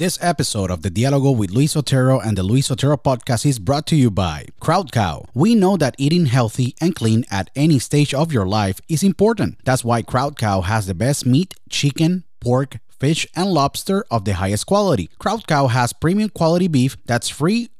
This episode of the Dialogo with Luis Otero and the Luis Otero podcast is brought to you by Crowd Cow. We know that eating healthy and clean at any stage of your life is important. That's why Crowd Cow has the best meat, chicken, pork, fish, and lobster of the highest quality. Crowd Cow has premium quality beef that's free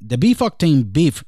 The Beef Octane beef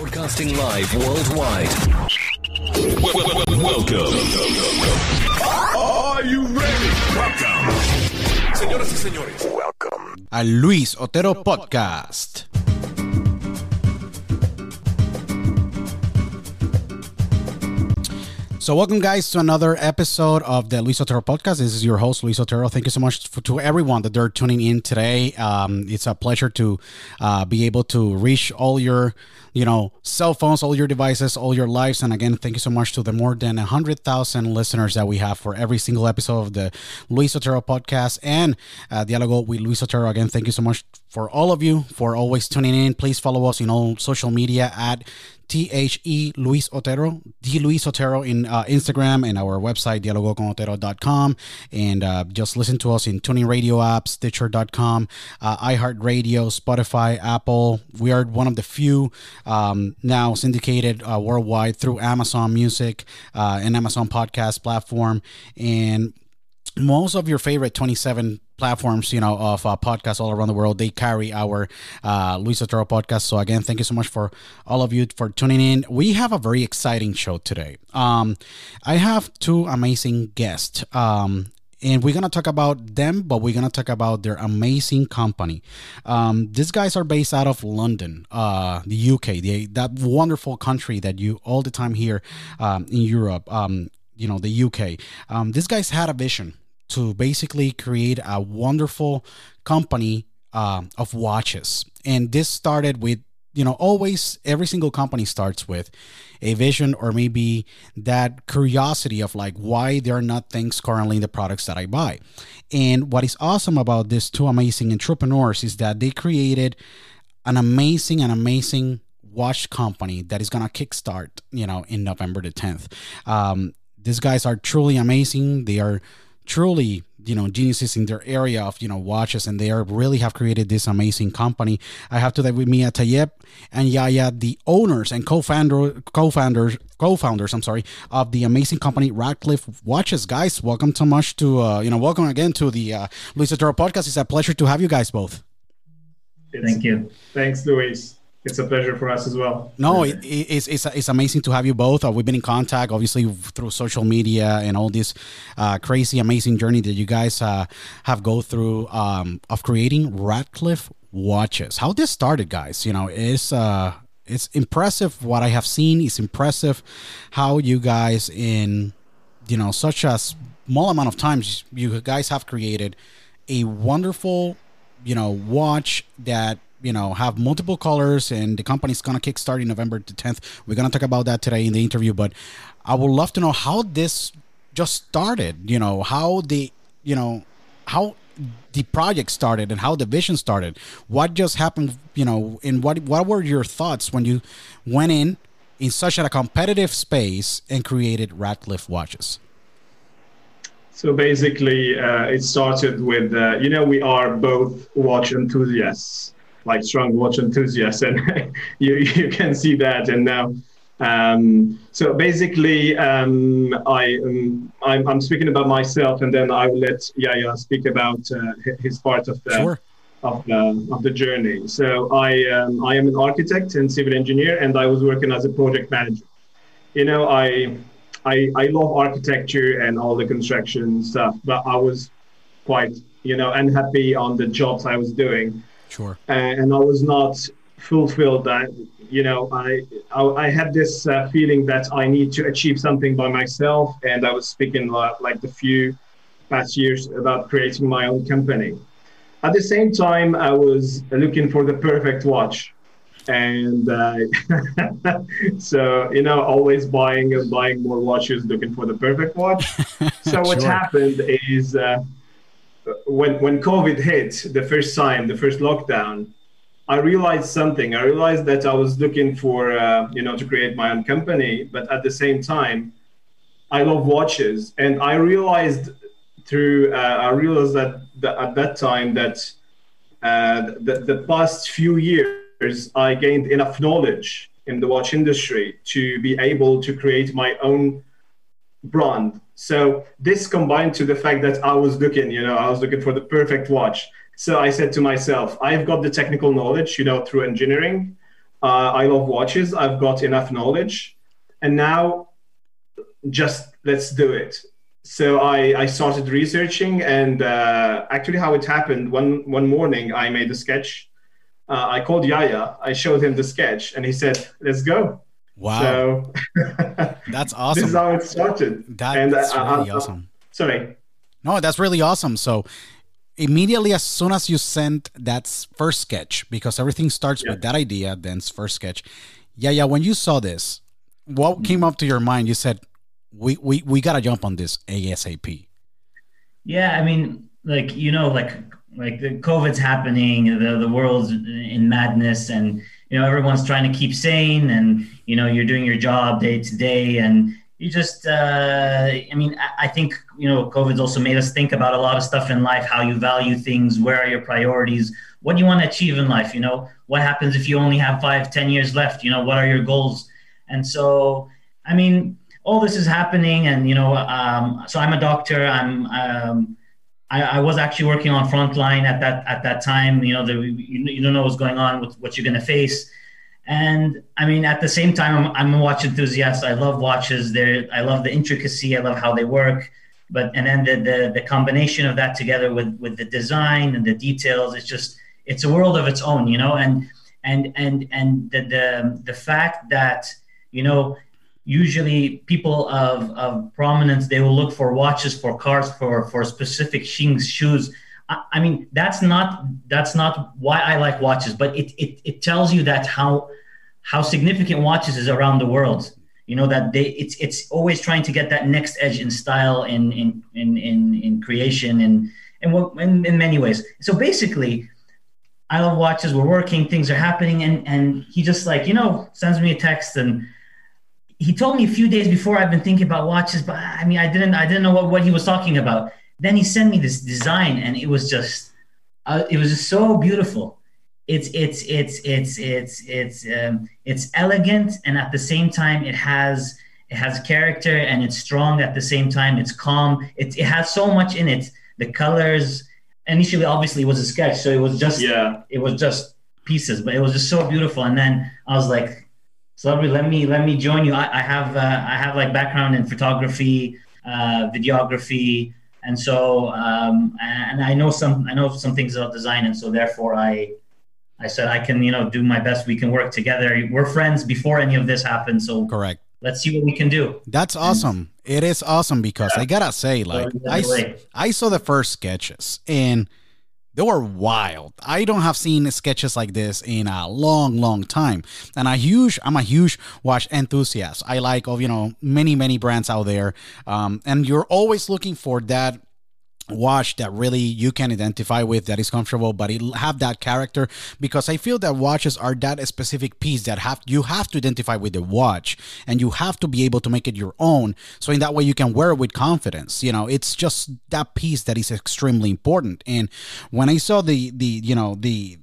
Broadcasting live worldwide. Welcome. Are you ready? Welcome. Señoras y señores. Welcome. A Luis Otero Podcast. So, welcome, guys, to another episode of the Luis Otero podcast. This is your host, Luis Otero. Thank you so much for, to everyone that they're tuning in today. Um, it's a pleasure to uh, be able to reach all your, you know, cell phones, all your devices, all your lives. And again, thank you so much to the more than 100,000 listeners that we have for every single episode of the Luis Otero podcast and uh, Dialogo with Luis Otero. Again, thank you so much for all of you for always tuning in. Please follow us in all social media at T H E Luis Otero, D Luis Otero in uh, Instagram and our website, dialogoconotero.com. And uh, just listen to us in TuneIn radio apps, Stitcher.com, uh, iHeartRadio, Spotify, Apple. We are one of the few um, now syndicated uh, worldwide through Amazon Music uh, and Amazon Podcast platform. And most of your favorite 27 platforms, you know, of uh, podcasts all around the world. They carry our uh, Luis Otero podcast. So again, thank you so much for all of you for tuning in. We have a very exciting show today. Um, I have two amazing guests. Um, and we're gonna talk about them, but we're gonna talk about their amazing company. Um, these guys are based out of London, uh, the UK, the, that wonderful country that you all the time hear um, in Europe. Um, you know, the UK. Um, these guys had a vision to basically create a wonderful company uh, of watches. And this started with, you know, always every single company starts with a vision or maybe that curiosity of like why there are not things currently in the products that I buy. And what is awesome about these two amazing entrepreneurs is that they created an amazing and amazing watch company that is gonna kickstart, you know, in November the 10th. Um, these guys are truly amazing. They are truly you know geniuses in their area of you know watches and they are really have created this amazing company i have to today with me Tayeb and yaya the owners and co-founder co-founders co-founders i'm sorry of the amazing company radcliffe watches guys welcome so much to uh you know welcome again to the uh luis Otero podcast it's a pleasure to have you guys both Thank you. Thanks, Luis. It's a pleasure for us as well. No, it, it's, it's it's amazing to have you both. Uh, we've been in contact, obviously, through social media and all this uh, crazy, amazing journey that you guys uh, have go through um, of creating Radcliffe watches. How this started, guys? You know, it's uh, it's impressive what I have seen. It's impressive how you guys in you know such a small amount of time you guys have created a wonderful you know watch that you know have multiple colors and the company's gonna kickstart in november the 10th we're gonna talk about that today in the interview but i would love to know how this just started you know how the you know how the project started and how the vision started. What just happened you know and what what were your thoughts when you went in in such a competitive space and created radcliffe watches? So basically, uh, it started with, uh, you know, we are both watch enthusiasts like strong watch enthusiasts, and you you can see that. And now, um, so basically, um, I um, I'm, I'm, speaking about myself, and then I will let Yaya speak about uh, his part of the. Sure. Of the, of the journey. So I um, I am an architect and civil engineer, and I was working as a project manager. You know, I I, I love architecture and all the construction stuff, but I was quite, you know, unhappy on the jobs I was doing. Sure. and I was not fulfilled. That you know, I I, I had this uh, feeling that I need to achieve something by myself, and I was speaking like, like the few past years about creating my own company. At the same time, I was looking for the perfect watch, and uh, so you know, always buying and buying more watches, looking for the perfect watch. So what sure. happened is. Uh, when when COVID hit the first time, the first lockdown, I realized something. I realized that I was looking for uh, you know to create my own company, but at the same time, I love watches, and I realized through uh, I realized that, at that time that uh, the, the past few years I gained enough knowledge in the watch industry to be able to create my own brand so this combined to the fact that I was looking, you know, I was looking for the perfect watch. So I said to myself, I've got the technical knowledge, you know, through engineering. Uh, I love watches. I've got enough knowledge, and now just let's do it. So I, I started researching, and uh, actually, how it happened one one morning, I made a sketch. Uh, I called Yaya. I showed him the sketch, and he said, "Let's go." Wow. So that's awesome. This is how it started. That, and, that's uh, really uh, awesome. Sorry. No, that's really awesome. So immediately as soon as you sent that first sketch, because everything starts yeah. with that idea, then first sketch. Yeah, yeah. When you saw this, what mm-hmm. came up to your mind? You said, "We we we gotta jump on this ASAP." Yeah, I mean, like you know, like like the COVID's happening, the the world's in madness, and you know everyone's trying to keep sane and you know you're doing your job day to day and you just uh, i mean I, think you know covid's also made us think about a lot of stuff in life how you value things where are your priorities what do you want to achieve in life you know? What happens if you only have five ten years left you know what are your goals? And so i mean all this is happening and you know um, so i'm a doctor i'm um, I, I, was actually working on frontline at that at that time. You know, the, you, you don't know what's going on with what you're going to face. And I mean, at the same time, I'm, I'm a watch enthusiast. I love watches. There, I love the intricacy. I love how they work. But and then the, the the combination of that together with with the design and the details, it's just it's a world of its own, you know. And and and and the the the fact that you know usually people of, of prominence they will look for watches for cars for for specific shoes I, I, mean that's not that's not why i like watches but it, it it tells you that how how significant watches is around the world you know that they it's it's always trying to get that next edge in style in in in in, in creation and and in, in many ways so basically I love watches. We're working, things are happening, and and he just like you know sends me a text and he told me a few days before I've been thinking about watches, but I mean I didn't I didn't know what, what he was talking about. Then he sent me this design, and it was just uh, it was just so beautiful. It's it's it's it's it's it's um, it's elegant, and at the same time it has it has character, and it's strong at the same time. It's calm. It it has so much in it. The colors initially obviously it was a sketch, so it was just Yeah. it was just pieces, but it was just so beautiful. And then I was like, Sabri, let me let me join you. I, I have uh, I have like background in photography, uh, videography, and so um, and I know some I know some things about design, and so therefore I I said I can you know do my best. We can work together. We're friends before any of this happened, so Correct. let's see what we can do. That's awesome. It is awesome because I gotta say, like, yeah, I. I saw the first sketches and they were wild. I don't have seen sketches like this in a long, long time. And a huge, I'm a huge watch enthusiast. I like of you know many, many brands out there, um, and you're always looking for that watch that really you can identify with that is comfortable but it have that character because i feel that watches are that specific piece that have you have to identify with the watch and you have to be able to make it your own. So in that way you can wear it with confidence you know? It's just that piece that is extremely important. And when i saw the the you know the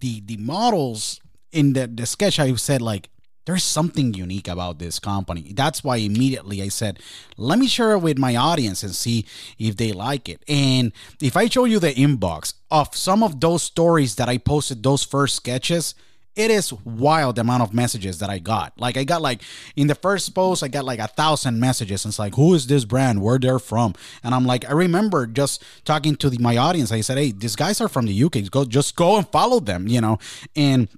the the models in the, the sketch i said like there's something unique about this company. That's why immediately I said, let me share it with my audience and see if they like it. And if I show you the inbox of some of those stories that I posted, those first sketches, it is wild the amount of messages that I got. Like I got like in the first post, I got like a thousand messages. And it's like, who is this brand? Where they're from? And I'm like, I remember just talking to the, my audience. I said, hey, these guys are from the UK. Go just go and follow them, you know. And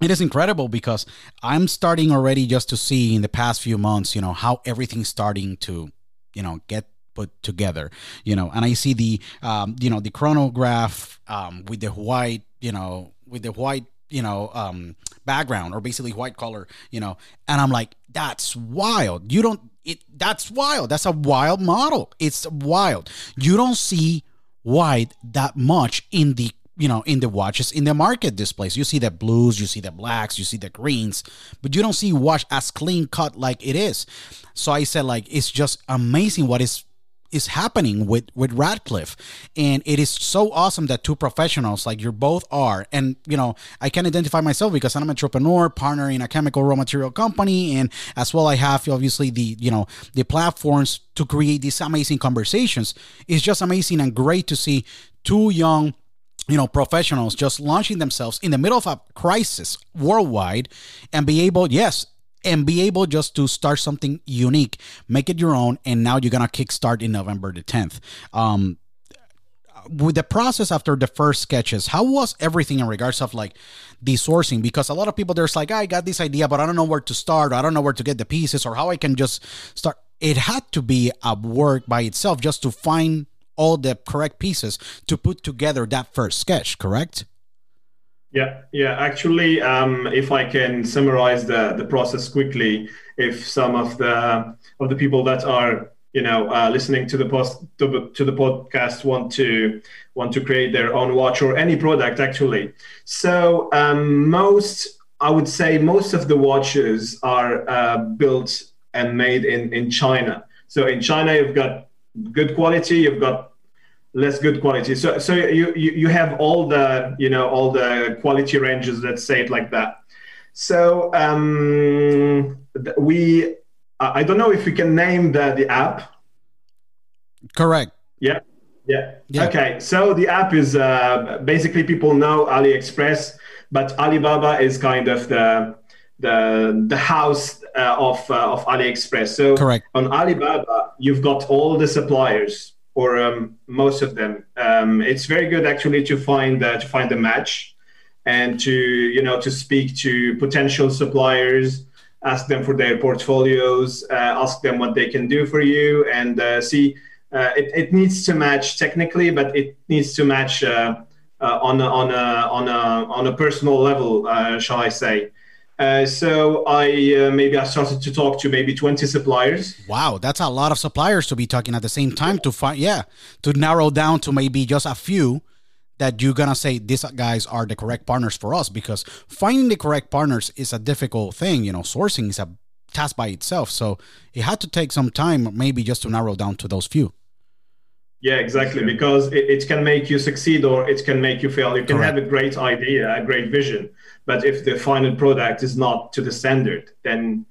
it is incredible because I'm starting already just to see in the past few months, you know, how everything's starting to, you know, get put together, you know, and I see the, um, you know, the chronograph um, with the white, you know, with the white, you know, um, background or basically white color, you know, and I'm like, that's wild. You don't, it, that's wild. That's a wild model. It's wild. You don't see white that much in the you know in the watches in the market displays. You see the blues you see the blacks you see the greens but you don't see watch as clean cut like it is. So i said like it's just amazing what is is happening with with radcliffe. And it is so awesome that two professionals like you both are. And you know i can identify myself because i'm an entrepreneur partner in a chemical raw material company. And as well i have obviously the you know the platforms to create these amazing conversations. It's just amazing and great to see two young you know professionals just launching themselves in the middle of a crisis worldwide and be able yes and be able just to start something unique make it your own and now you're gonna kickstart in november the 10th um with the process after the first sketches how was everything in regards of like the sourcing? Because a lot of people there's like i got this idea but i don't know where to start. I don't know where to get the pieces or how i can just start. It had to be a work by itself just to find all the correct pieces to put together that first sketch correct Yeah, yeah. Actually, um, if I can summarize the, the process quickly, if some of the of the people that are you know uh, listening to the post to, to the podcast want to want to create their own watch or any product actually. So um, most, I would say, most of the watches are uh, built and made in in China. So in China, you've got good quality, you've got less good quality. So so you, you you have all the you know all the quality ranges. Let's say it like that. So um, we I don't know if we can name the the app. correct Yeah. Yeah. Yeah. Okay. So the app is uh, basically people know AliExpress, but Alibaba is kind of the the the house uh, of uh, of AliExpress. So Correct. on Alibaba, you've got all the suppliers or um, most of them. Um, it's very good actually to find uh, to find a match and to you know to speak to potential suppliers ask them for their portfolios uh, ask them what they can do for you and uh, see uh, it, it needs to match technically but it needs to match uh, uh, on, a, on, a, on, a, on a personal level uh, shall i say uh, so i uh, maybe i started to talk to maybe 20 suppliers. Wow that's a lot of suppliers to be talking at the same time to find yeah to narrow down to maybe just a few that you're gonna say these guys are the correct partners for us because finding the correct partners is a difficult thing you know sourcing is a task by itself. So it had to take some time maybe just to narrow down to those few. Yeah exactly because it, it can make you succeed or it can make you fail. You can correct. have a great idea a great vision but if the final product is not to the standard then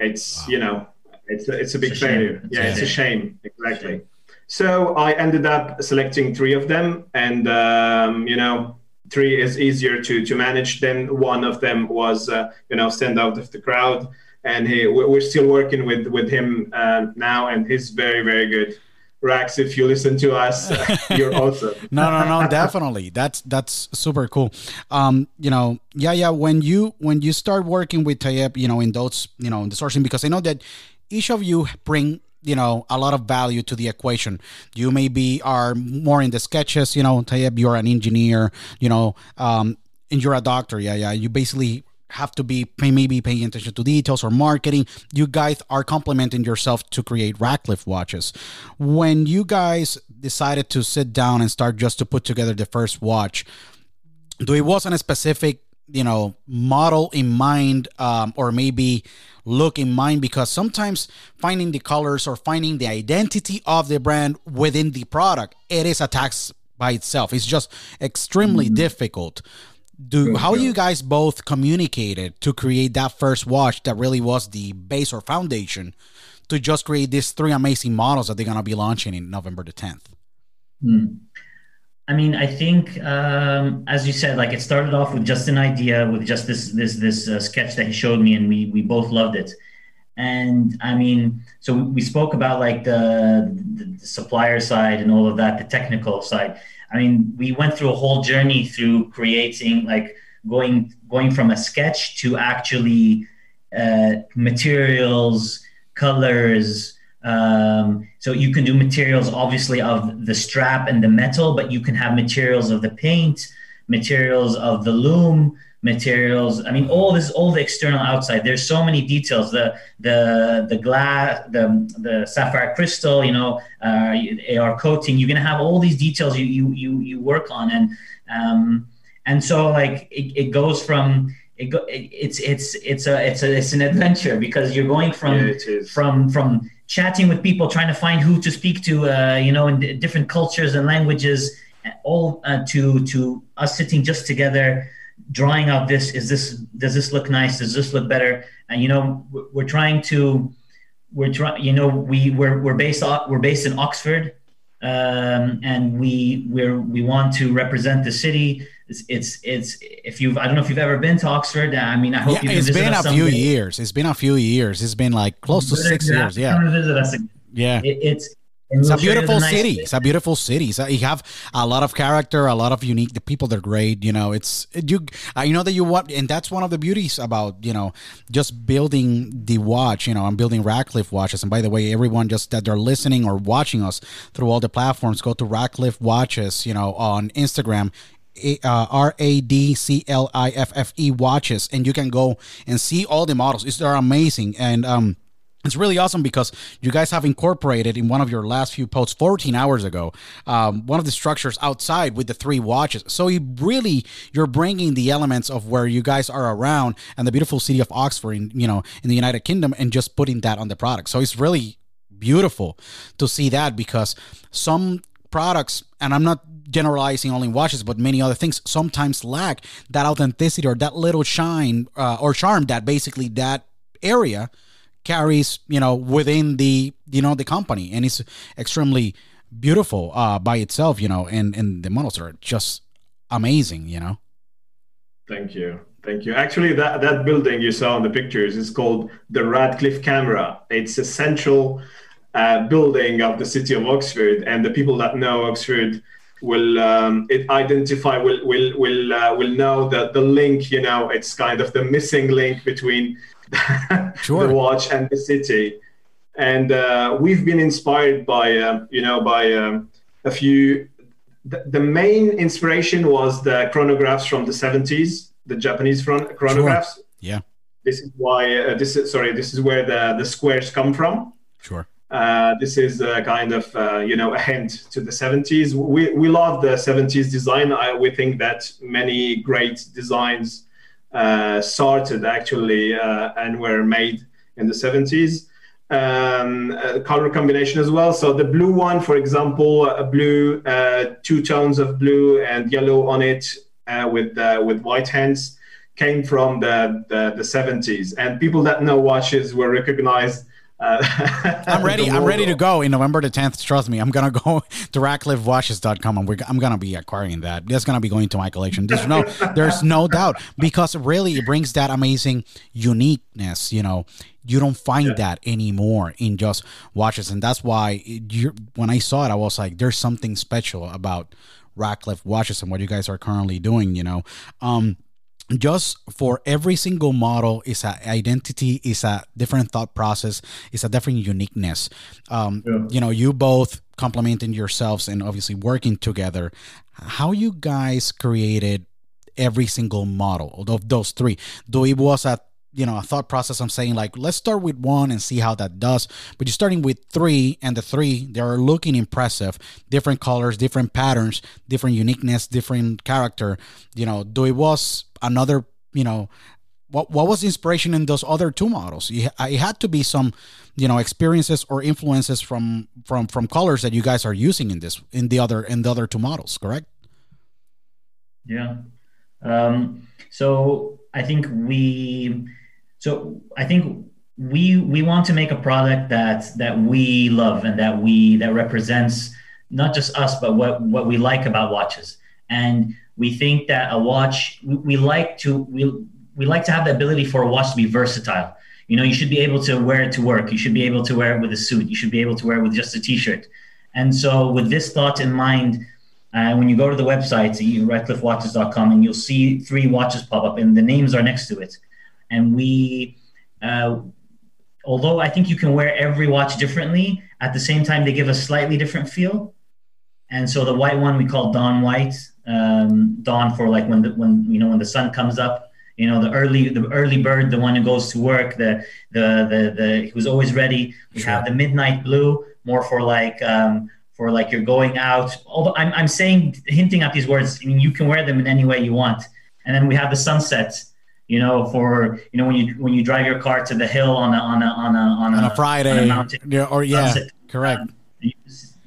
it's wow. you know it's a, it's a big it's a failure yeah it's a shame exactly so I ended up selecting three of them, and um, you know, three is easier to to manage. Then one of them was uh, you know stand out of the crowd, and he, we're still working with with him uh, now, and he's very very good. Rax, if you listen to us, you're awesome. no, no, no, definitely. That's that's super cool. Um, you know, yeah, yeah. When you when you start working with Tayeb, you know, in those, you know, in the sourcing, because I know that each of you bring you know a lot of value to the equation you maybe are more in the sketches you know Tayeb, you're an engineer you know um and you're a doctor yeah yeah you basically have to be maybe paying attention to details or marketing. You guys are complementing yourself to create Radcliffe watches. When you guys decided to sit down and start just to put together the first watch do it wasn't a specific you know model in mind um, or maybe look in mind because sometimes finding the colors or finding the identity of the brand within the product it is a tax by itself. It's just extremely mm-hmm. difficult do how you guys both communicated to create that first watch that really was the base or foundation to just create these three amazing models that they're going to be launching in november the 10th mm. I mean, I think, um, as you said, like it started off with just an idea, with just this this this uh, sketch that he showed me, and we we both loved it. And I mean, so we spoke about like the, the, the supplier side and all of that, the technical side. I mean, we went through a whole journey through creating, like going going from a sketch to actually uh, materials, colors, um, so you can do materials obviously of the strap and the metal, but you can have materials of the paint, materials of the lume, materials. I mean, all this, all the external outside. There's so many details. The the the glass, the the sapphire crystal. You know, uh, AR coating. You're gonna have all these details you you you, you work on, and um, and so like it, it goes from it go, it, it's it's it's a it's a it's an adventure because you're going from yeah, from from chatting with people, trying to find who to speak to, uh, you know, in d- different cultures and languages, all uh, to to us sitting just together, drawing out this. Is this does this look nice? Does this look better? And you know, we're trying to, we're trying. You know, we we're we're based off, we're based in Oxford, um, and we we're we want to represent the city it's, it's it's if you've I don't know if you've ever been to Oxford. I mean, I hope yeah, you. It's been a few years. It's been a few years. It's been like close to six years. Yeah. visit us again. Yeah. It, it's it's a beautiful nice city. It's a beautiful city. So you have a lot of character, a lot of unique. The people they're great. You know, it's you. I know that you want, and that's one of the beauties about you know just building the watch. You know, I'm building Radcliffe watches. And by the way, everyone just that they're listening or watching us through all the platforms, go to Radcliffe Watches. You know, on Instagram uh, R A D C L I F F E watches, and you can go and see all the models. It's, they're amazing, and um, it's really awesome because you guys have incorporated in one of your last few posts 14 hours ago um, one of the structures outside with the three watches. So you really you're bringing the elements of where you guys are around and the beautiful city of oxford in you know in the united kingdom and just putting that on the product. So it's really beautiful to see that because some products and i'm not generalizing only watches, but many other things sometimes lack that authenticity or that little shine uh, or charm that basically that area carries, you know, within the you know the company, and it's extremely beautiful uh, by itself, you know, and and the models are just amazing, you know. Thank you. Thank you. Actually, that, that building you saw in the pictures is called the radcliffe Camera. It's a central uh, building of the city of Oxford, and the people that know Oxford will um, it identify will will will uh, will know that the link you know it's kind of the missing link between sure. the watch and the city and uh, we've been inspired by uh, you know by um, a few the, the, main inspiration was the chronographs from the 70s the japanese chronographs sure. yeah this is why uh, this is sorry this is where the the squares come from sure Uh, this is a kind of uh, you know a hint to the 70s. We we love the 70s design. I, we think that many great designs started actually uh, and were made in the 70s. Um, uh, color combination as well. So the blue one, for example, a blue, uh, two tones of blue and yellow on it with with white hands came from the, the, the 70s and people that know watches will recognize uh, I'm ready. I'm ready to go in November the 10th. Trust me, I'm gonna go to RadcliffeWatches.com and I'm gonna be acquiring that. That's gonna be going to my collection. There's no, there's no doubt because really it brings that amazing uniqueness. You know, you don't find yeah. that anymore in just watches, and that's why you when I saw it, I was like, there's something special about Radcliffe watches and what you guys are currently doing. You know, um, just for every single model is a identity is a different thought process is a different uniqueness. Um, yeah. you know you both complementing yourselves and obviously working together. How you guys created every single model of those three? Though it was a you know a thought process i'm saying like let's start with one and see how that does. But you're starting with three and the three they are looking impressive. Different colors different patterns different uniqueness different character. You know though it was another you know what what was the inspiration in those other two models? It had to be some you know experiences or influences from from from colors that you guys are using in this in the other in the other two models correct? Yeah. Um so i think we so I think we we want to make a product that that we love and that we that represents not just us but what what we like about watches. And we think that a watch we, we like to we we like to have the ability for a watch to be versatile. You know, you should be able to wear it to work. You should be able to wear it with a suit. You should be able to wear it with just a t-shirt. And so, with this thought in mind, uh, when you go to the website, radcliffewatches.com, and you'll see three watches pop up, and the names are next to it and we uh, although i think you can wear every watch differently at the same time they give a slightly different feel. And so the white one we call dawn white um, dawn for like when the when you know when the sun comes up. You know the early the early bird the one who goes to work the the the, the who's always ready. We sure. have the midnight blue more for like um, for like you're going out. Although I'm, I'm saying hinting at these words i mean you can wear them in any way you want. And then we have the sunset you know, for you know when you when you drive your car to the hill on a on a on a on a, on a Friday on a mountain, yeah, or yeah, sunset. correct. Um,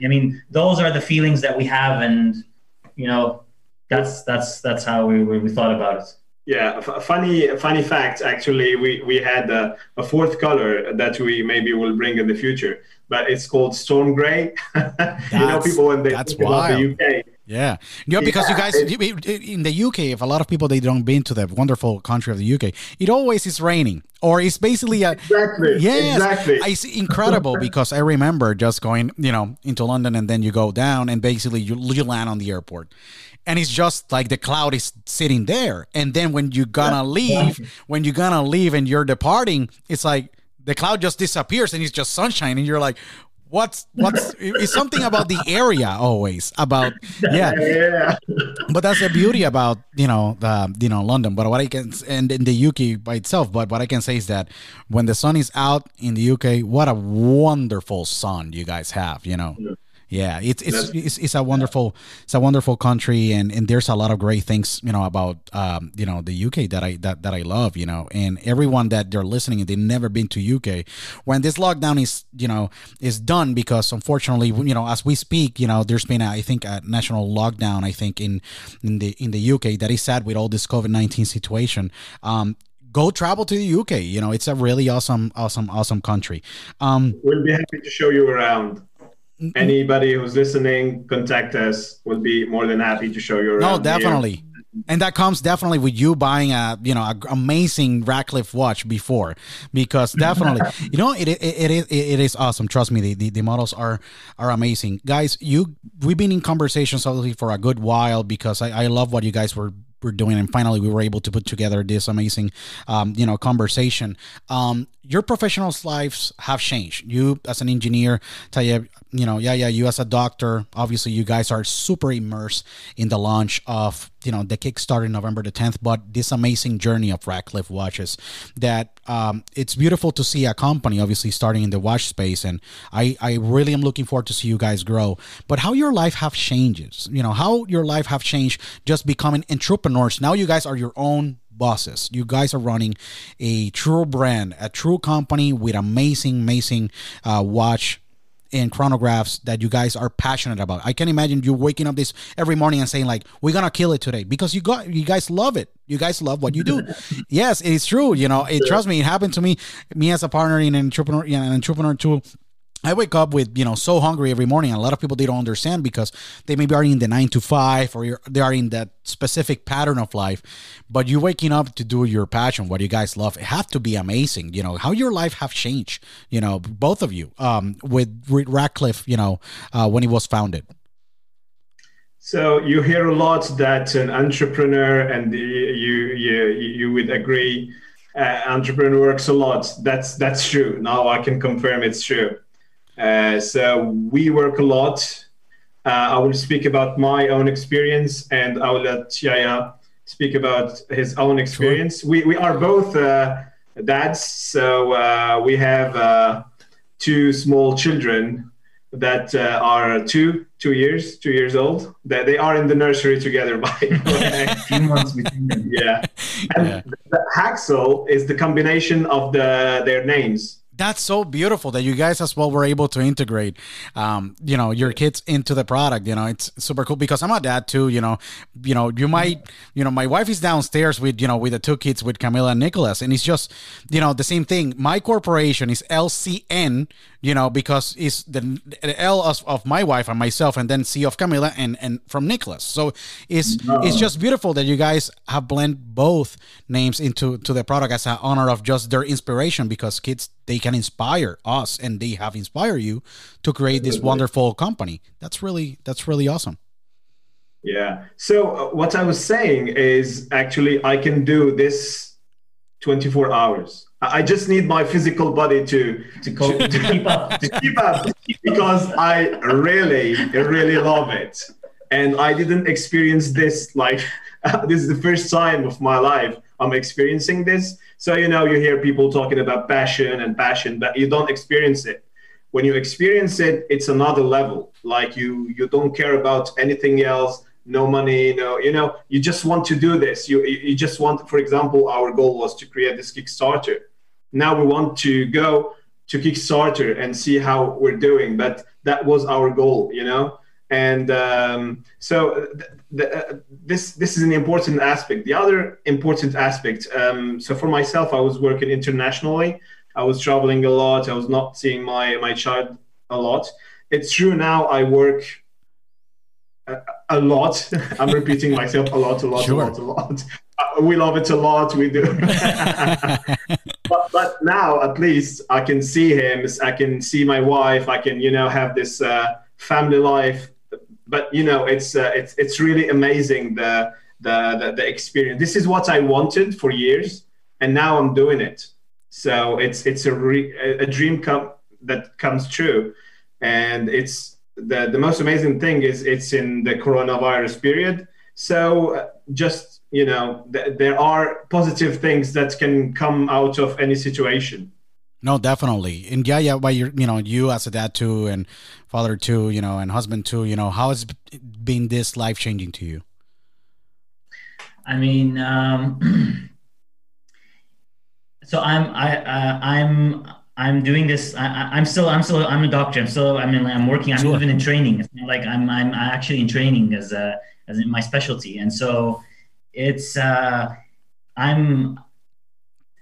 I mean, those are the feelings that we have, and you know, that's that's that's how we we, we thought about it. Yeah, a funny funny fact. Actually, we we had a, a, fourth color that we maybe will bring in the future, but it's called storm gray. you know, people when they think wild. about the UK yeah, you know, because yeah, you guys in the UK, if a lot of people they don't been to the wonderful country of the UK, it always is raining, or it's basically a exactly. Yes, exactly. It's incredible because I remember just going, you know, into London and then you go down and basically you, you leave on the airport, and it's just like the cloud is sitting there, and then when you're gonna yeah. leave, when you're gonna leave and you're departing, it's like the cloud just disappears and it's just sunshine, and you're like, what's what's it's something about the area always about yeah. Yeah. But that's the beauty about you know the you know london. But what i can and in the uk by itself but what i can say is that when the sun is out in the uk what a wonderful sun you guys have you know. Yeah. Yeah, it's it's, it's it's a wonderful it's a wonderful country, and and there's a lot of great things you know about um you know the UK that I that, that I love you know, and everyone that they're listening and they've never been to UK, when this lockdown is you know is done because unfortunately you know as we speak you know there's been a, I think a national lockdown I think in in the in the UK that is sad with all this COVID nineteen situation. Um, go travel to the UK. You know, it's a really awesome, awesome, awesome country. Um, we'll be happy to show you around anybody who's listening, contact us. We'll be more than happy to show you. No, definitely. Here. And that comes definitely with you buying a you know a amazing Radcliffe watch before because definitely you know it, it, it is it is awesome trust me the, the, the models are are amazing guys you we've been in conversations obviously for a good while because I, I love what you guys were were doing and finally we were able to put together this amazing um, you know conversation um, your professional lives have changed you as an engineer Tayeb, you know yeah yeah you as a doctor obviously you guys are super immersed in the launch of you know the Kickstarter November the 10th, but this amazing journey of Radcliffe watches. That um, it's beautiful to see a company obviously starting in the watch space, and I I really am looking forward to see you guys grow. But how your life have changes, you know, how your life have changed just becoming entrepreneurs. Now you guys are your own bosses. You guys are running a true brand, a true company with amazing, amazing uh, watch and chronographs that you guys are passionate about. I can imagine you waking up this every morning and saying like, "We're gonna kill it today," because you got you guys love it. You guys love what you do. yes, it's true. You know, it, trust me, it happened to me. Me as a partner in an entrepreneur, an entrepreneur too. I wake up with you know so hungry every morning. A lot of people they don't understand because they maybe are in the nine to five or they are in that specific pattern of life. But you waking up to do your passion, what you guys love, it have to be amazing. You know how your life have changed. You know both of you um, with Radcliffe. You know uh, when he was founded. So you hear a lot that an entrepreneur, and you you you would agree, uh, entrepreneur works a lot. That's that's true. Now I can confirm it's true. Uh, so we work a lot. Uh, I will speak about my own experience, and I will let Yaya speak about his own experience. Sure. We we are both uh, dads, so uh, we have uh, two small children that uh, are two two years two years old that they are in the nursery together by few months between them yeah and yeah. the haxel is the combination of the their names that's so beautiful that you guys as well were able to integrate um, you know your kids into the product you know it's super cool because i'm a dad too you know you know you might you know my wife is downstairs with you know with the two kids with camilla and nicholas and it's just you know the same thing. My corporation is lcn you know because it's the, the l of, of, my wife and myself and then c of camilla and and from nicholas so it's no. it's just beautiful that you guys have blend both names into to the product as an honor of just their inspiration because kids they can inspire us and they have inspired you to create this wonderful company. That's really that's really awesome. Yeah. So uh, what i was saying is actually i can do this 24 hours. I just need my physical body to to, to, to keep up to keep up because i really really love it. And i didn't experience this like this is the first time of my life i'm experiencing this so, you know, you hear people talking about passion and passion, but you don't experience it. When you experience it, it's another level. Like you, you don't care about anything else, no money, no, you know, you just want to do this. You, you just want, for example, our goal was to create this Kickstarter. Now we want to go to Kickstarter and see how we're doing, but that was our goal, you know and um, so th- th- uh, this this is an important aspect. The other important aspect. Um, so for myself, I was working internationally. I was traveling a lot. I was not seeing my my child a lot. It's true now. I work a, a lot. I'm repeating myself a lot, a lot, sure. a lot, a lot. Uh, we love it a lot. We do. but, but now, at least, I can see him. I can see my wife. I can, you know, have this uh, family life but you know it's uh, it's it's really amazing the, the, the the experience. This is what i wanted for years and now i'm doing it. So it's it's a re, a dream come that comes true. And it's the the most amazing thing is it's in the coronavirus period. So uh, just you know th- there are positive things that can come out of any situation no, definitely. And yeah, yeah, why you're, you know, you as a dad too, and father too, you know, and husband too, you know, how has been this life changing to you? I mean, um, so I'm, I, uh, I'm, I'm doing this. I, am still, I'm still, I'm a doctor. I'm still, I mean, I'm working. I'm sure. even in training. It's not like I'm, I'm actually in training as a, as in my specialty. And so it's, uh, I'm,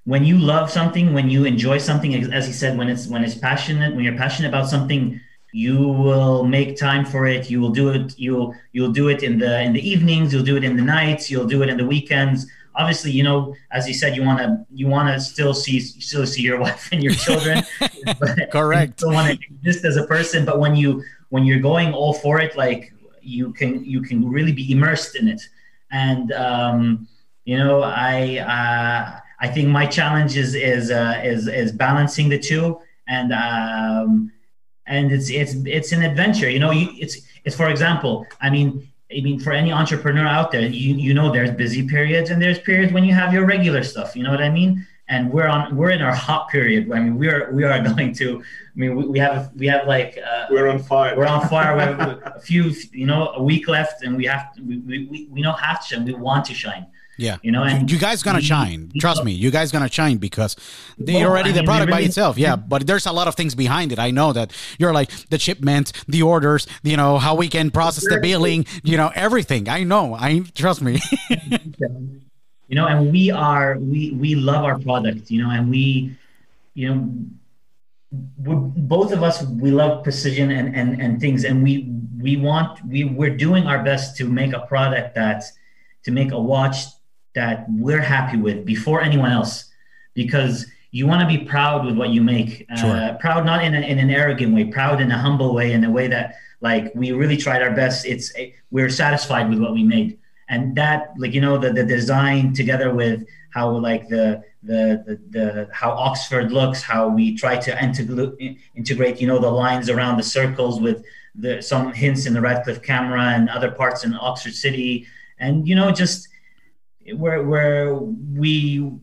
when you love something, when you enjoy something, as he said, when it's when it's passionate, when you're passionate about something, you will make time for it. You will do it. You'll you'll do it in the in the evenings. You'll do it in the nights. You'll do it in the weekends. Obviously, you know, as you said, you want to you want to still see still see your wife and your children. Correct. You want to exist as a person, but when you when you're going all for it, like you can you can really be immersed in it. And um, you know, I. Uh, I think my challenge is is uh, is is balancing the two, and um, and it's it's it's an adventure. You know, you, it's it's for example. I mean, I mean, for any entrepreneur out there, you you know there's busy periods and there's periods when you have your regular stuff. You know what I mean? And we're on we're in our hot period. I mean, we're we are going to. I mean, we, we have we have like uh, We're on fire. we're on fire. We have a few, you know, a week left, and we have we, we, we- we know have to shine. We want to shine. Yeah. You know, and you guys gonna shine. Trust me, you guys gonna shine because they're Well, oh, already I the product we by itself. Yeah, but there's a lot of things behind it. I know that you're like the shipment, the orders, you know, how we can process the billing, you know, everything. I know. I trust me. you know and we are we we love our product you know and we you know we're, both of us we love precision and and and things and we we want we we're doing our best to make a product that to make a watch that we're happy with before anyone else because you want to be proud with what you make uh, proud not in, a, in an arrogant way proud in a humble way in a way that like we really tried our best. It's we're satisfied with what we made. And that like you know the, the design together with how like the the, the the how oxford looks how we try to integrate integrate you know the lines around the circles with the some hints in the radcliffe camera and other parts in oxford city. And you know just where where we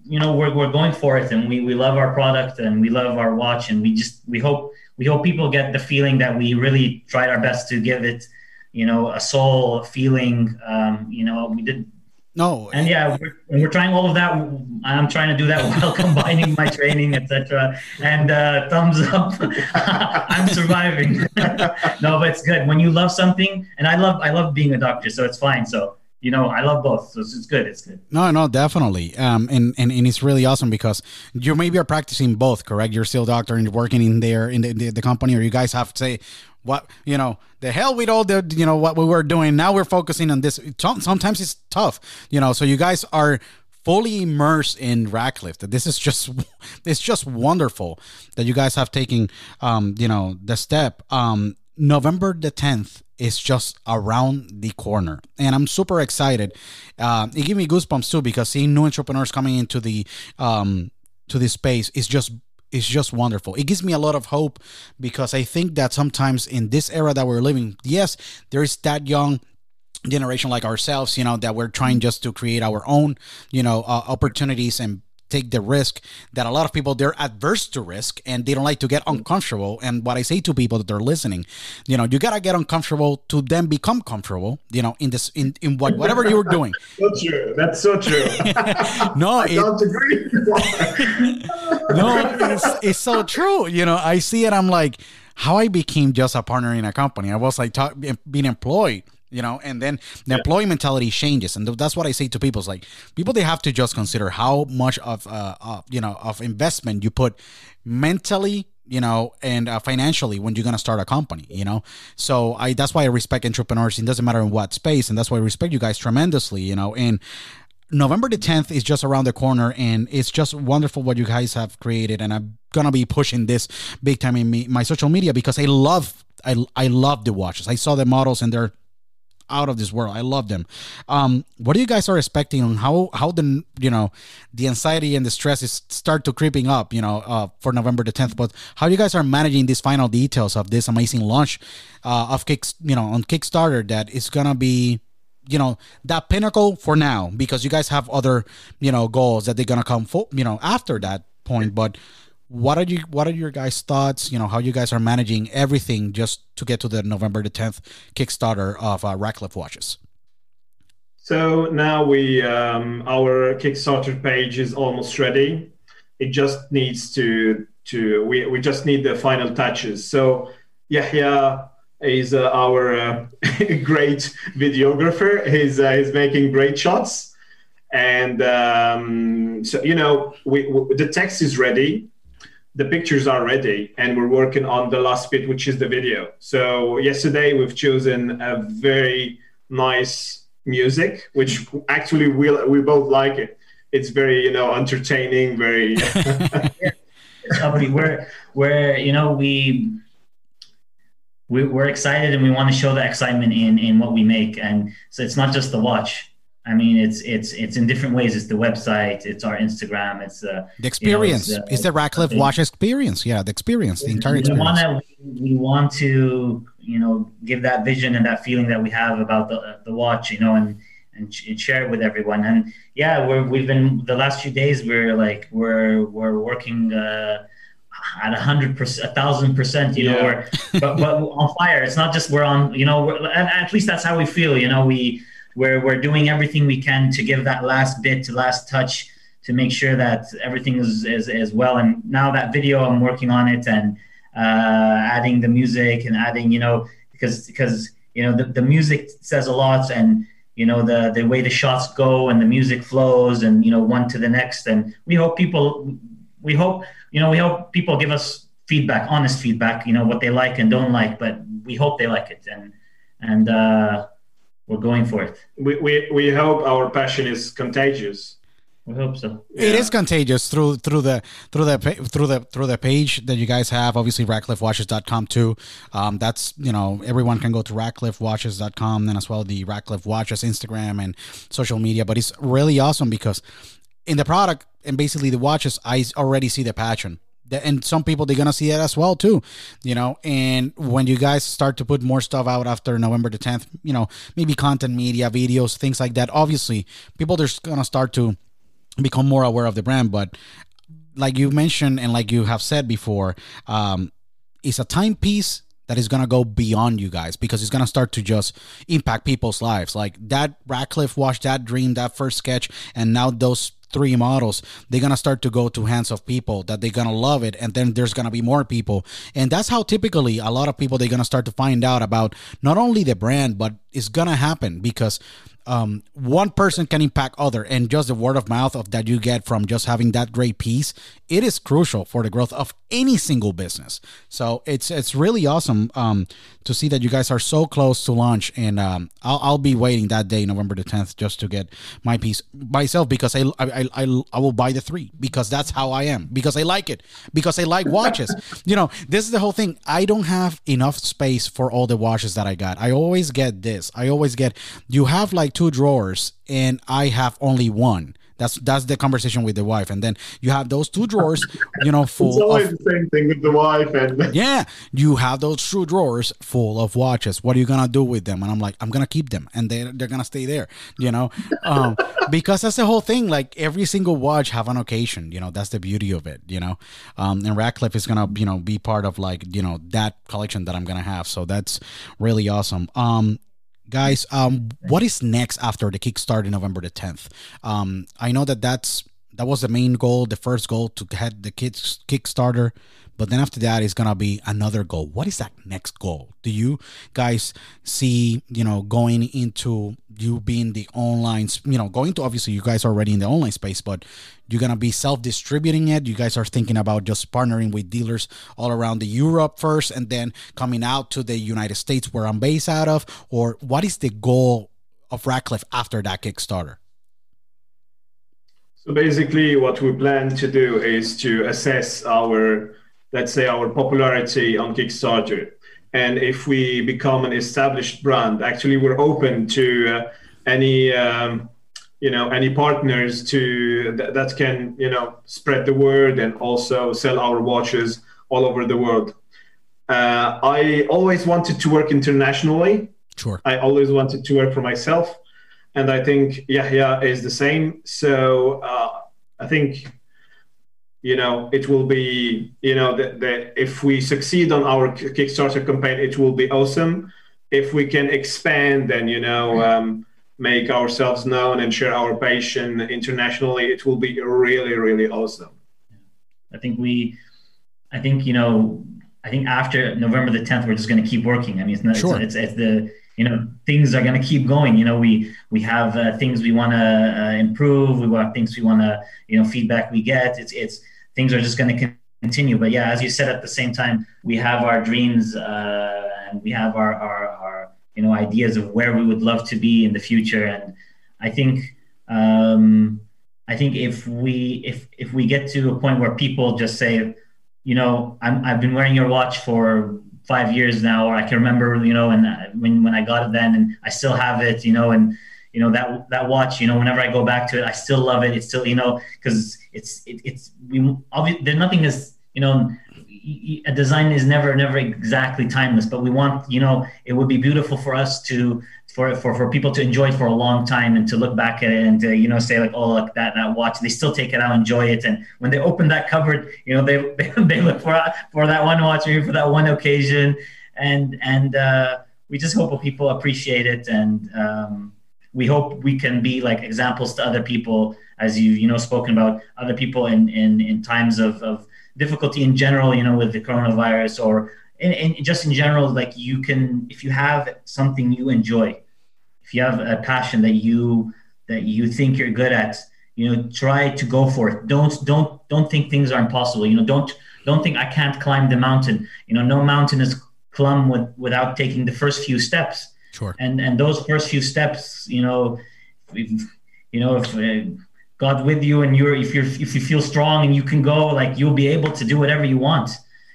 you know we're, we're going for it and we, we love our product and we love our watch and we just we hope we hope people get the feeling that we really tried our best to give it you know a soul a feeling um, you know we did no. and yeah we're, and we're trying all of that. I'm trying to do that while combining my training etc and uh, thumbs up. I'm surviving. No but it's good. When you love something and i love i love being a doctor so it's fine. So you know i love both so it's, it's good it's good No, no, definitely. Um, and, and, and it's really awesome because you maybe are practicing both, correct? You're still doctor and you're working in there in the, the, the company, or you guys have to say, what, you know, the hell with all the, you know, what we were doing. Now we're focusing on this. Sometimes it's tough, you know, so you guys are fully immersed in. That this is just, it's just wonderful that you guys have taken, um, you know, the step. Um, November the 10th is just around the corner. And I'm super excited. Uh, it gave me goosebumps too because seeing new entrepreneurs coming into the um, to this space is just is just wonderful. It gives me a lot of hope because I think that sometimes in this era that we're living, yes, there is that young generation like ourselves, you know, that we're trying just to create our own, you know, uh, opportunities and take the risk that a lot of people they're adverse to risk and they don't like to get uncomfortable and what i say to people that they're listening you know you gotta get uncomfortable to then become comfortable you know in this in, in what whatever you're doing so true. That's so true. no I it, don't agree. no, it's, it's so true. You know, I see it. I'm like, how I became just a partner in a company. I was like talk, being employed, you know, and then the employee mentality changes, and that's what I say to people. It's like people they have to just consider how much of uh, uh you know of investment you put mentally you know and uh, financially when you're gonna start a company you know? So i that's why i respect entrepreneurs. It doesn't matter in what space. And that's why i respect you guys tremendously you know? And November the 10th is just around the corner and it's just wonderful what you guys have created. And I'm going to be pushing this big time in me, my social media because I love I I love the watches. I saw the models and they're out of this world. I love them. Um what do you guys are expecting on how how the you know the anxiety and the stress is start to creeping up, you know, uh for November the 10th, but how you guys are managing these final details of this amazing launch uh of Kick, you know, on Kickstarter that is to be you know that pinnacle for now because you guys have other you know goals that they're gonna come for you know after that point but what are you what are your guys thoughts you know how you guys are managing everything just to get to the november the 10th kickstarter of uh, Radcliffe watches So now we um, our Kickstarter page is almost ready. It just needs to to we, we just need the final touches. So Yahya is uh, our uh, great videographer. He's uh, he's making great shots, and um, so you know we, we, the text is ready. The pictures are ready, and we're working on the last bit, which is the video. So yesterday we've chosen a very nice music, which actually we we both like it. It's very you know entertaining, very. We're we're you know we we we're excited and we want to show the excitement in in what we make and so it's not just the watch i mean it's it's it's in different ways. It's the website it's our instagram it's uh the experience You know, it's, is the Radcliffe watch experience. Yeah the experience the entire we want experience. to we want to you know give that vision and that feeling that we have about the the watch you know and and, share it with everyone. And yeah we're we've been the last few days we're like we're we're working uh at a hundred percent, a thousand percent, you yeah. know, we're, but, but on fire. It's not just we're on, you know, at least that's how we feel, you know, we, we're, we're doing everything we can to give that last bit, to last touch, to make sure that everything is, is, is well. And now that video, I'm working on it and uh, adding the music and adding, you know, because, because, you know, the, the music says a lot and, you know, the, the way the shots go and the music flows and, you know, one to the next. And we hope people, we hope, you know, we hope people give us feedback, honest feedback, you know, what they like and don't like, but we hope they like it. And, and, uh, we're going for it. We, we, we hope our passion is contagious. We hope so. Yeah. It is contagious through through the through the through the through the page that you guys have. Obviously, RadcliffeWatches.com too. Um, that's you know everyone can go to RadcliffeWatches.com and as well the Radcliffe Watches Instagram and social media. But it's really awesome because in the product and basically the watches, I already see the passion and some people they're gonna see it as well too you know and when you guys start to put more stuff out after november the 10th you know maybe content media videos things like that obviously people are gonna start to become more aware of the brand but like you mentioned and like you have said before um it's a timepiece that is gonna go beyond you guys because it's gonna start to just impact people's lives. Like that Radcliffe watched that dream, that first sketch, and now those three models, they're gonna start to go to hands of people that they're gonna love it, and then there's gonna be more people, and that's how typically a lot of people they're gonna start to find out about not only the brand, but it's gonna happen because um, one person can impact other and just the word of mouth of that you get from just having that great piece it is crucial for the growth of any single business. So it's it's really awesome. Um, to see that you guys are so close to launch and um, I'll, I'll be waiting that day november the 10th just to get my piece myself because I, I i i will buy the three because that's how i am because i like it because i like watches. You know this is the whole thing. I don't have enough space for all the watches that i got. I always get this. I always get you have like two drawers and I have only one. That's that's the conversation with the wife, and then you have those two drawers, you know, full. It's always of, the same thing with the wife, and yeah, you have those two drawers full of watches. What are you gonna do with them? And I'm like, I'm gonna keep them, and they they're gonna stay there, you know, um, because that's the whole thing. Like every single watch have an occasion, you know. That's the beauty of it, you know. Um, and Radcliffe is gonna, you know, be part of like you know that collection that I'm gonna have. So that's really awesome. Um, guys um what is next after the kickstart in november the 10th um i know that that's that was the main goal the first goal to head the kids kickstarter. But then after that is gonna be another goal. What is that next goal? Do you guys see you know going into you being the online you know going to obviously you guys are already in the online space but you're gonna be self-distributing it? You guys are thinking about just partnering with dealers all around the europe first and then coming out to the united states where i'm based out of? Or what is the goal of radcliffe after that kickstarter so basically what we plan to do is to assess our let's say our popularity on kickstarter. And if we become an established brand actually we're open to uh, any um, you know any partners to th- that can you know spread the word and also sell our watches all over the world. Uh, i always wanted to work internationally. Sure. I always wanted to work for myself and i think yahya is the same. So uh, i think you know it will be you know that if we succeed on our kickstarter campaign it will be awesome. If we can expand and you know um, make ourselves known and share our passion internationally it will be really really awesome. I think we i think you know i think after november the 10th we're just going to keep working. I mean it's not sure. it's, it's, it's the you know things are going to keep going you know we we have uh, things we want to uh, improve we want things we want to you know feedback we get it's it's things are just going to continue. But yeah, as you said, at the same time, we have our dreams uh, and we have our, our, our, you know, ideas of where we would love to be in the future. And I think, um, I think if we if if we get to a point where people just say, you know, I'm, I've been wearing your watch for five years now, or I can remember, you know, and uh, when when I got it then, and I still have it, you know, and you know that that watch you know whenever i go back to it i still love it. It's still you know because it's it, it's we obviously there's nothing is, you know a design is never never exactly timeless but we want you know it would be beautiful for us to for, for for people to enjoy it for a long time and to look back at it and to you know say like oh look that that watch they still take it out enjoy it. And when they open that cupboard you know they they, look for for that one watch for that one occasion. And and uh, we just hope people appreciate it. And um, we hope we can be like examples to other people as you you know spoken about other people in in in times of of difficulty in general you know with the coronavirus or in, in just in general like you can if you have something you enjoy if you have a passion that you that you think you're good at you know try to go for it don't don't don't think things are impossible you know don't don't think i can't climb the mountain you know no mountain is climbed with, without taking the first few steps Sure. And and those first few steps, you know, if, you know, if uh, God with you and you're if you're if you feel strong and you can go, like you'll be able to do whatever you want.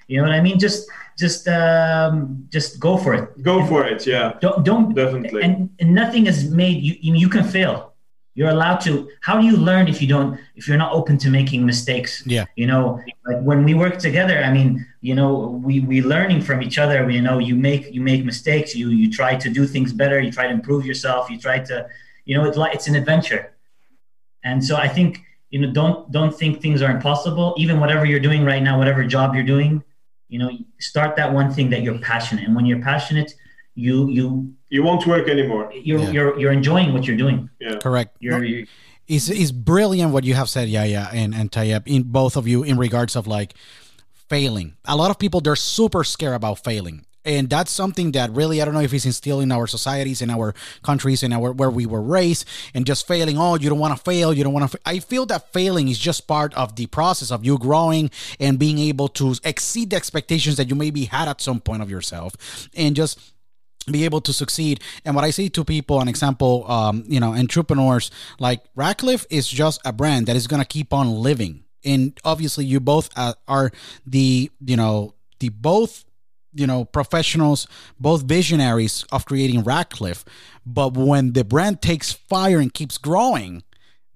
You know what I mean? Just just um, just go for it. Go for it. Yeah. Don't don't definitely. And, and nothing is made. You you can fail you're allowed to how do you learn if you don't if you're not open to making mistakes yeah you know like when we work together i mean you know we we learning from each other you know you make you make mistakes you you try to do things better you try to improve yourself you try to you know it's like it's an adventure and so i think you know don't don't think things are impossible even whatever you're doing right now whatever job you're doing you know start that one thing that you're passionate and when you're passionate you you you won't work anymore. You're yeah. you're you're enjoying what you're doing. Yeah. Correct. You're, you're is is brilliant what you have said, yeah, yeah, and and Tayyab, in both of you in regards of like failing. A lot of people they're super scared about failing. And that's something that really I don't know if it's instilled in our societies, in our countries, in our where we were raised, and just failing. Oh, you don't want to fail. You don't want to. Fa-. I feel that failing is just part of the process of you growing and being able to exceed the expectations that you maybe had at some point of yourself, and just be able to succeed. And what I say to people, an example, um, you know, entrepreneurs like Radcliffe is just a brand that is going to keep on living. And obviously, you both uh, are the, you know, the both, you know, professionals, both visionaries of creating Radcliffe. But when the brand takes fire and keeps growing,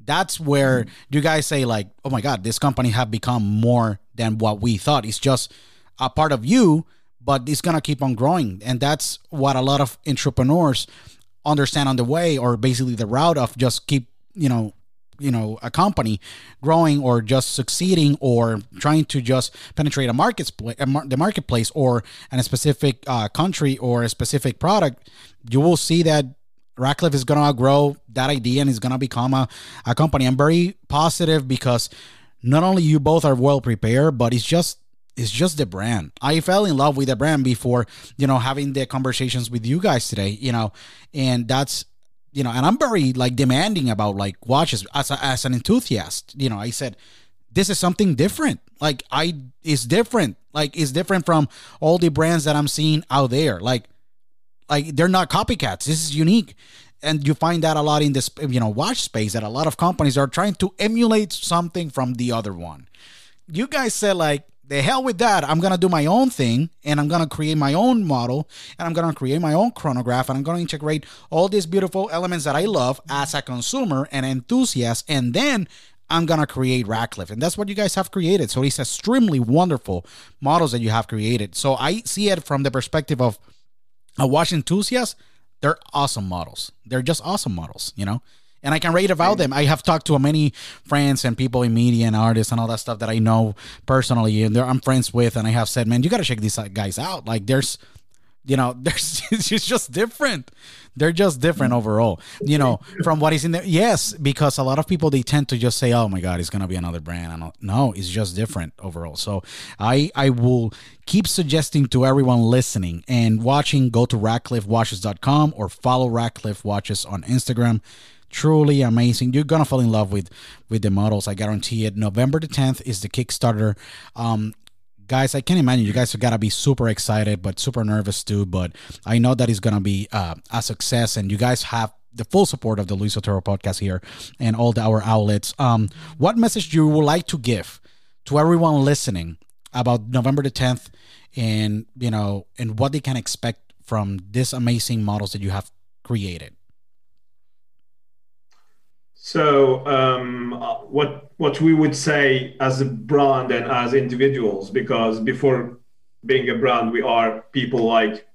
that's where mm-hmm. you guys say like, oh my God, this company have become more than what we thought. It's just a part of you but it's gonna keep on growing, and that's what a lot of entrepreneurs understand on the way, or basically the route of just keep you know you know a company growing or just succeeding or trying to just penetrate a market the marketplace or in a specific uh, country or a specific product you will see that Radcliffe is going to grow that idea and is going to become a, a company. I'm very positive because not only you both are well prepared, but it's just it's just the brand. I fell in love with the brand before, you know, having the conversations with you guys today, you know, and that's, you know, and I'm very like demanding about like watches as a, as an enthusiast. You know, I said, this is something different. Like I, it's different. Like it's different from all the brands that I'm seeing out there. Like, like they're not copycats. This is unique. And you find that a lot in this, you know, watch space that a lot of companies are trying to emulate something from the other one. You guys said like the hell with that. I'm going to do my own thing and I'm going to create my own model and I'm going to create my own chronograph and I'm going to integrate all these beautiful elements that I love as a consumer and enthusiast. And then I'm going to create Radcliffe. And that's what you guys have created. So it's extremely wonderful models that you have created. So I see it from the perspective of a watch enthusiast. They're awesome models. They're just awesome models, you know? And I can rate about them. I have talked to many friends and people in media and artists and all that stuff that I know personally, and I'm friends with, and I have said, man, you got to check these guys out. Like, there's, you know, there's it's just different. They're just different mm-hmm. overall, you know, from what is in there. Yes, because a lot of people they tend to just say, "Oh my God, it's gonna be another brand." And no, it's just different overall. So I I will keep suggesting to everyone listening and watching, go to RadcliffeWatches.com or follow Radcliffe Watches on Instagram truly amazing. You're gonna fall in love with with the models i guarantee it. November the 10th is the kickstarter. Um guys i can't imagine. You guys have got to be super excited but super nervous too but i know that it's gonna be uh, a success and you guys have the full support of the luis otero podcast here and all the, our outlets. Um what message you would like to give to everyone listening about november the 10th and you know and what they can expect from this amazing models that you have created So um, what what we would say as a brand and as individuals, because before being a brand, we are people like,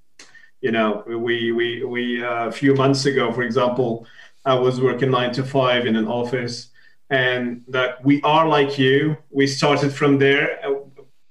you know, we we we uh, a few months ago, for example, I was working nine to five in an office, and that we are like you. We started from there.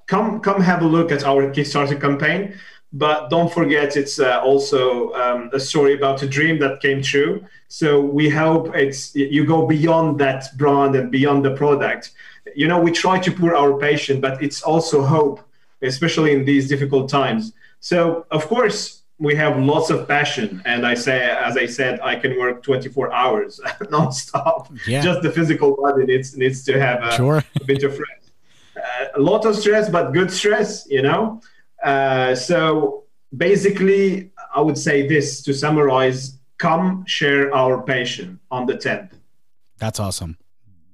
Come come have a look at our Kickstarter campaign but don't forget it's uh, also um, a story about a dream that came true. So we hope it's you go beyond that brand and beyond the product. You know we try to pour our passion but it's also hope especially in these difficult times. So of course we have lots of passion. And i say as i said i can work 24 hours non-stop. Yeah. just the physical body needs needs to have a, sure. a bit of rest. Uh, a lot of stress but good stress you know uh, so basically, I would say this to summarize come share our passion on the 10th. That's awesome.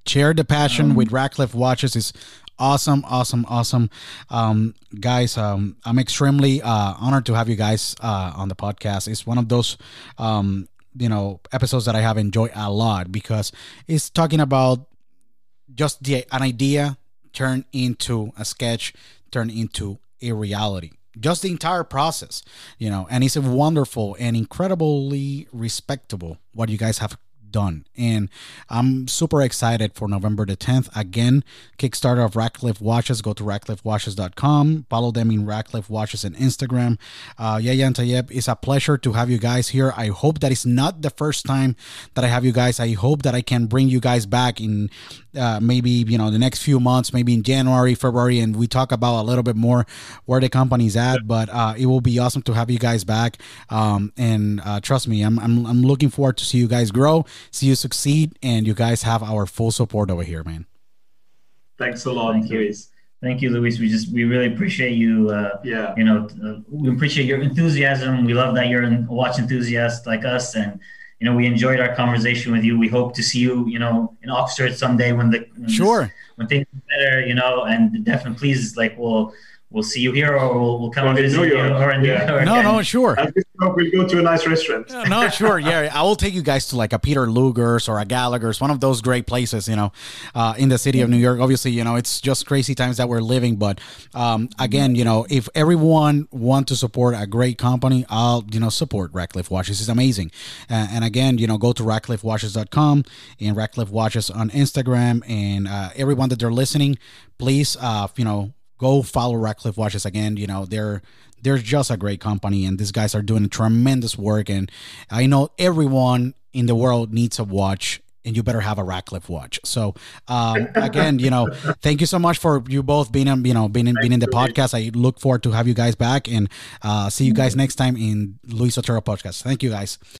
Share the passion um, with Radcliffe Watches is awesome, awesome, awesome. Um, guys, um, I'm extremely uh, honored to have you guys uh, on the podcast. It's one of those um, you know episodes that I have enjoyed a lot because it's talking about just the an idea turned into a sketch, turned into a reality. Just the entire process you know and it's a wonderful and incredibly respectable what you guys have done. And I'm super excited for November the 10th. Again, Kickstarter of Radcliffe Watches. Go to radcliffewatches.com. Follow them in Radcliffe Watches and Instagram. Uh, Yahya and Tayyab, it's a pleasure to have you guys here. I hope that it's not the first time that I have you guys. I hope that I can bring you guys back in uh, maybe, you know, the next few months, maybe in January, February, and we talk about a little bit more where the company's at. But uh, it will be awesome to have you guys back. Um, and uh, trust me, I'm, I'm, I'm looking forward to see you guys grow see you succeed, and you guys have our full support over here, man. Thanks a lot, Thank Luis. Thank you, Luis. We just we really appreciate you. Uh, yeah. You know, uh, we appreciate your enthusiasm. We love that you're a watch enthusiast like us, and you know, we enjoyed our conversation with you. We hope to see you, you know, in Oxford someday when the when sure this, when things are better, you know, and definitely please like we'll we'll see you here or we'll, we'll come and visit you or in yeah. New No, no, sure. We'll go to a nice restaurant. no, sure. Yeah, I will take you guys to like a Peter Luger's or a Gallagher's, one of those great places, you know, uh, in the city of New York. Obviously, you know, it's just crazy times that we're living. But um, again, you know, if everyone want to support a great company, I'll, you know, support Radcliffe Watches. It's amazing. Uh, and again, you know, go to radcliffewatches.com and Radcliffe Watches on Instagram. And uh, everyone that they're listening, please, uh, you know, go follow Radcliffe Watches again. You know, they're they're just a great company, and these guys are doing tremendous work. And I know everyone in the world needs a watch and you better have a Radcliffe watch. So um, again, you know, thank you so much for you both being in, you know, being in, being in the podcast. I look forward to have you guys back and uh, see you guys next time in Luis Otero podcast. Thank you guys.